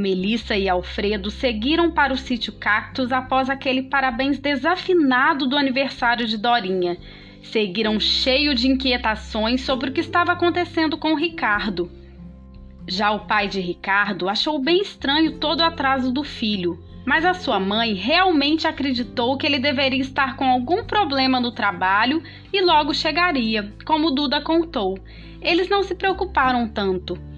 Melissa e Alfredo seguiram para o sítio Cactus após aquele parabéns desafinado do aniversário de Dorinha. Seguiram cheio de inquietações sobre o que estava acontecendo com Ricardo. Já o pai de Ricardo achou bem estranho todo o atraso do filho, mas a sua mãe realmente acreditou que ele deveria estar com algum problema no trabalho e logo chegaria, como Duda contou. Eles não se preocuparam tanto.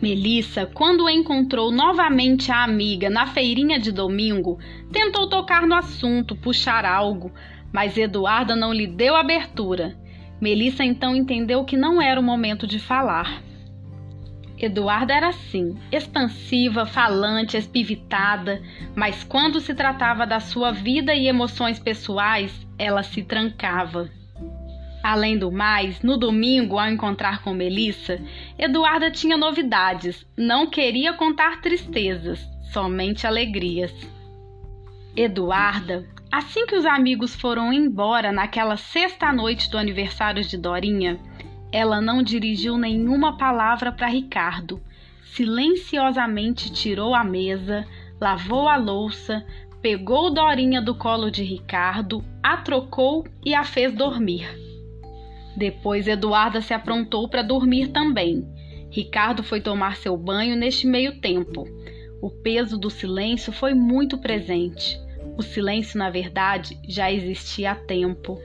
Melissa, quando encontrou novamente a amiga na feirinha de domingo, tentou tocar no assunto, puxar algo, mas Eduarda não lhe deu abertura. Melissa então entendeu que não era o momento de falar. Eduarda era assim, expansiva, falante, espivitada, mas quando se tratava da sua vida e emoções pessoais, ela se trancava. Além do mais, no domingo, ao encontrar com Melissa, Eduarda tinha novidades, não queria contar tristezas, somente alegrias. Eduarda, assim que os amigos foram embora naquela sexta noite do aniversário de Dorinha, ela não dirigiu nenhuma palavra para Ricardo. Silenciosamente tirou a mesa, lavou a louça, pegou Dorinha do colo de Ricardo, a trocou e a fez dormir. Depois Eduarda se aprontou para dormir também. Ricardo foi tomar seu banho neste meio tempo. O peso do silêncio foi muito presente. O silêncio, na verdade, já existia há tempo.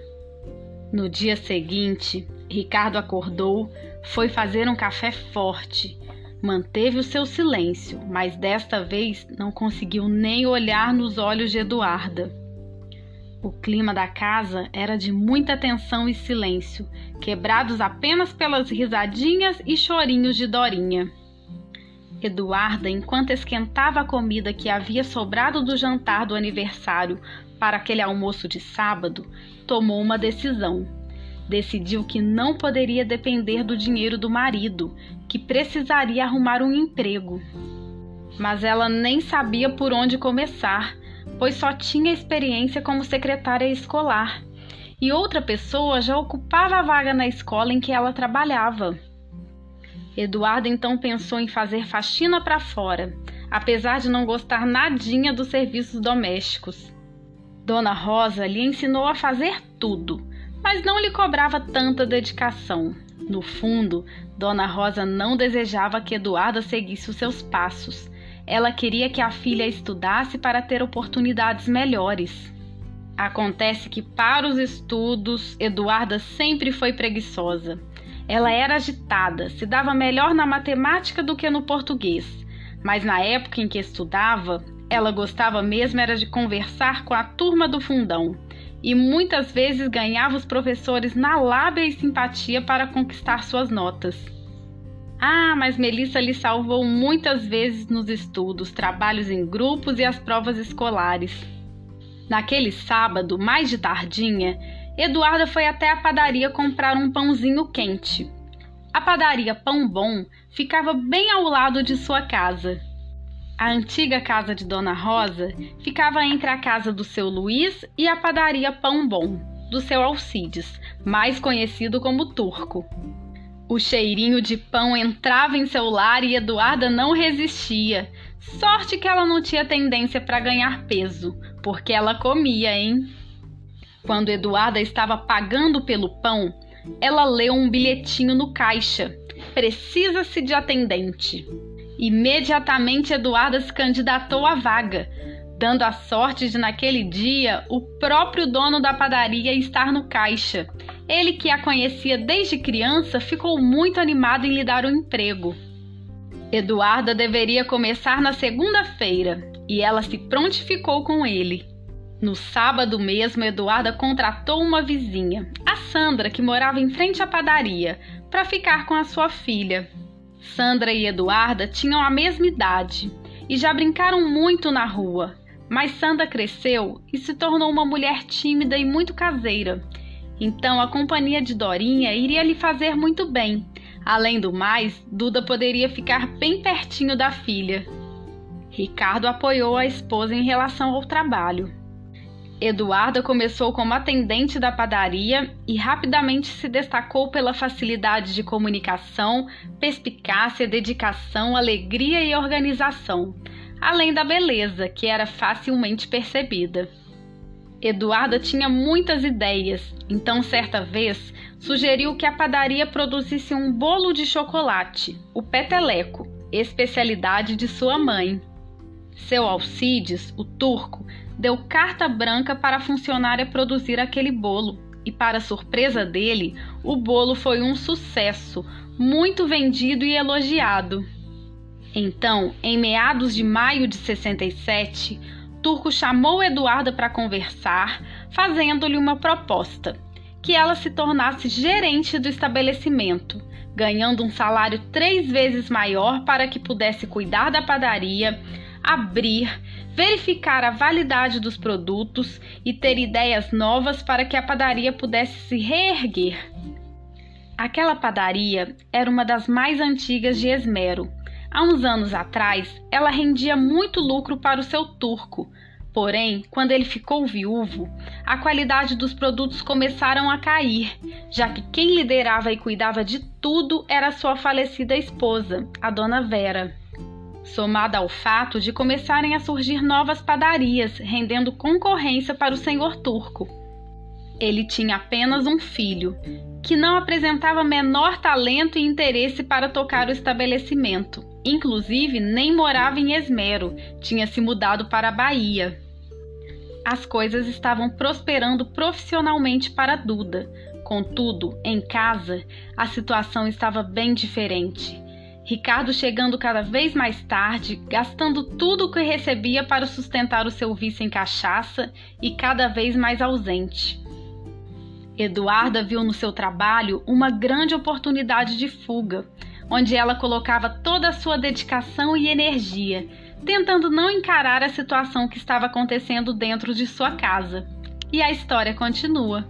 No dia seguinte, Ricardo acordou, foi fazer um café forte. Manteve o seu silêncio, mas desta vez não conseguiu nem olhar nos olhos de Eduarda. O clima da casa era de muita tensão e silêncio, quebrados apenas pelas risadinhas e chorinhos de Dorinha. Eduarda, enquanto esquentava a comida que havia sobrado do jantar do aniversário para aquele almoço de sábado, tomou uma decisão. Decidiu que não poderia depender do dinheiro do marido, que precisaria arrumar um emprego. Mas ela nem sabia por onde começar pois só tinha experiência como secretária escolar, e outra pessoa já ocupava a vaga na escola em que ela trabalhava. Eduardo então pensou em fazer faxina para fora, apesar de não gostar nadinha dos serviços domésticos. Dona Rosa lhe ensinou a fazer tudo, mas não lhe cobrava tanta dedicação. No fundo, Dona Rosa não desejava que Eduardo seguisse os seus passos, ela queria que a filha estudasse para ter oportunidades melhores. Acontece que, para os estudos, Eduarda sempre foi preguiçosa. Ela era agitada, se dava melhor na matemática do que no português, mas na época em que estudava, ela gostava mesmo era de conversar com a turma do fundão e muitas vezes ganhava os professores na lábia e simpatia para conquistar suas notas. Ah, mas Melissa lhe salvou muitas vezes nos estudos, trabalhos em grupos e as provas escolares. Naquele sábado, mais de tardinha, Eduarda foi até a padaria comprar um pãozinho quente. A padaria Pão Bom ficava bem ao lado de sua casa. A antiga casa de Dona Rosa ficava entre a casa do seu Luiz e a padaria Pão Bom, do seu Alcides, mais conhecido como Turco. O cheirinho de pão entrava em seu lar e Eduarda não resistia. Sorte que ela não tinha tendência para ganhar peso, porque ela comia, hein? Quando Eduarda estava pagando pelo pão, ela leu um bilhetinho no caixa. Precisa-se de atendente. Imediatamente Eduarda se candidatou à vaga, dando a sorte de naquele dia o próprio dono da padaria estar no caixa ele, que a conhecia desde criança, ficou muito animado em lhe dar um emprego. Eduarda deveria começar na segunda-feira e ela se prontificou com ele. No sábado mesmo, Eduarda contratou uma vizinha, a Sandra, que morava em frente à padaria, para ficar com a sua filha. Sandra e Eduarda tinham a mesma idade e já brincaram muito na rua, mas Sandra cresceu e se tornou uma mulher tímida e muito caseira então a companhia de Dorinha iria lhe fazer muito bem. Além do mais, Duda poderia ficar bem pertinho da filha. Ricardo apoiou a esposa em relação ao trabalho. Eduarda começou como atendente da padaria e rapidamente se destacou pela facilidade de comunicação, perspicácia, dedicação, alegria e organização, além da beleza, que era facilmente percebida. Eduarda tinha muitas ideias, então certa vez sugeriu que a padaria produzisse um bolo de chocolate, o peteleco, especialidade de sua mãe. Seu Alcides, o turco, deu carta branca para a funcionária produzir aquele bolo, e para surpresa dele, o bolo foi um sucesso, muito vendido e elogiado. Então, em meados de maio de 67, Turco chamou Eduarda para conversar, fazendo-lhe uma proposta: que ela se tornasse gerente do estabelecimento, ganhando um salário três vezes maior para que pudesse cuidar da padaria, abrir, verificar a validade dos produtos e ter ideias novas para que a padaria pudesse se reerguer. Aquela padaria era uma das mais antigas de Esmero. Há uns anos atrás, ela rendia muito lucro para o seu turco. Porém, quando ele ficou viúvo, a qualidade dos produtos começaram a cair, já que quem liderava e cuidava de tudo era sua falecida esposa, a dona Vera somada ao fato de começarem a surgir novas padarias, rendendo concorrência para o senhor turco. Ele tinha apenas um filho, que não apresentava menor talento e interesse para tocar o estabelecimento. Inclusive, nem morava em Esmero, tinha se mudado para a Bahia. As coisas estavam prosperando profissionalmente para Duda. Contudo, em casa, a situação estava bem diferente. Ricardo chegando cada vez mais tarde, gastando tudo o que recebia para sustentar o seu vício em cachaça e cada vez mais ausente. Eduarda viu no seu trabalho uma grande oportunidade de fuga, onde ela colocava toda a sua dedicação e energia, tentando não encarar a situação que estava acontecendo dentro de sua casa. E a história continua.